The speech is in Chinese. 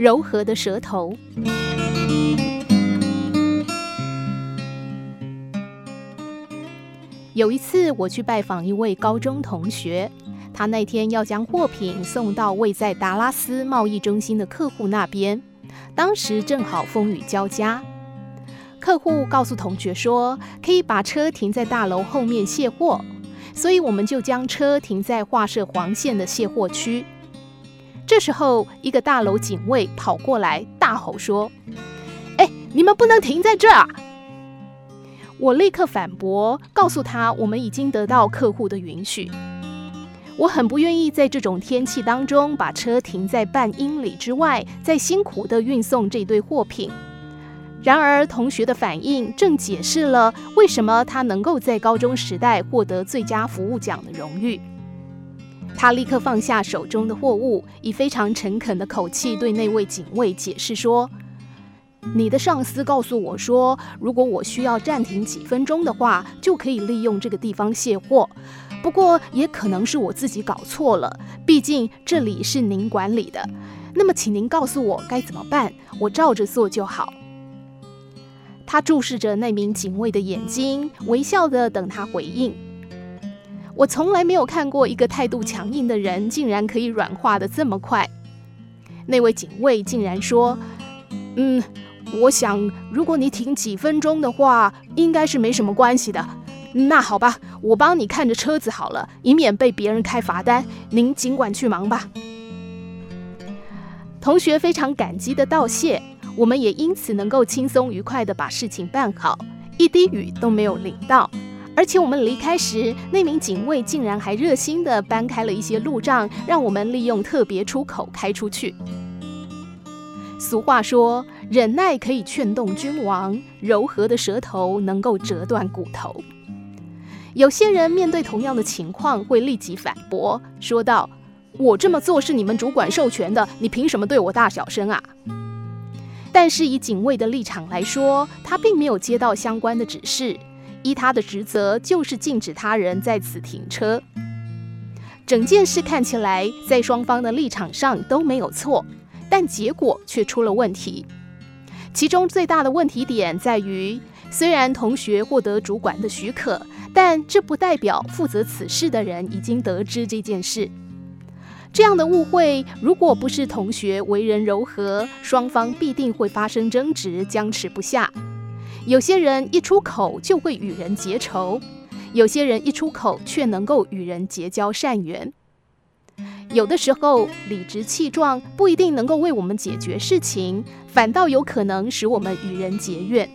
柔和的舌头。有一次，我去拜访一位高中同学，他那天要将货品送到位在达拉斯贸易中心的客户那边，当时正好风雨交加。客户告诉同学说，可以把车停在大楼后面卸货，所以我们就将车停在画设黄线的卸货区。这时候，一个大楼警卫跑过来，大吼说：“哎，你们不能停在这儿！”我立刻反驳，告诉他我们已经得到客户的允许。我很不愿意在这种天气当中把车停在半英里之外，再辛苦地运送这堆货品。然而，同学的反应正解释了为什么他能够在高中时代获得最佳服务奖的荣誉。他立刻放下手中的货物，以非常诚恳的口气对那位警卫解释说：“你的上司告诉我说，如果我需要暂停几分钟的话，就可以利用这个地方卸货。不过，也可能是我自己搞错了，毕竟这里是您管理的。那么，请您告诉我该怎么办，我照着做就好。”他注视着那名警卫的眼睛，微笑地等他回应。我从来没有看过一个态度强硬的人竟然可以软化的这么快。那位警卫竟然说：“嗯，我想如果你停几分钟的话，应该是没什么关系的。那好吧，我帮你看着车子好了，以免被别人开罚单。您尽管去忙吧。”同学非常感激的道谢。我们也因此能够轻松愉快的把事情办好，一滴雨都没有淋到。而且我们离开时，那名警卫竟然还热心地搬开了一些路障，让我们利用特别出口开出去。俗话说：“忍耐可以劝动君王，柔和的舌头能够折断骨头。”有些人面对同样的情况，会立即反驳，说道：“我这么做是你们主管授权的，你凭什么对我大小声啊？”但是以警卫的立场来说，他并没有接到相关的指示，依他的职责就是禁止他人在此停车。整件事看起来在双方的立场上都没有错，但结果却出了问题。其中最大的问题点在于，虽然同学获得主管的许可，但这不代表负责此事的人已经得知这件事。这样的误会，如果不是同学为人柔和，双方必定会发生争执，僵持不下。有些人一出口就会与人结仇，有些人一出口却能够与人结交善缘。有的时候，理直气壮不一定能够为我们解决事情，反倒有可能使我们与人结怨。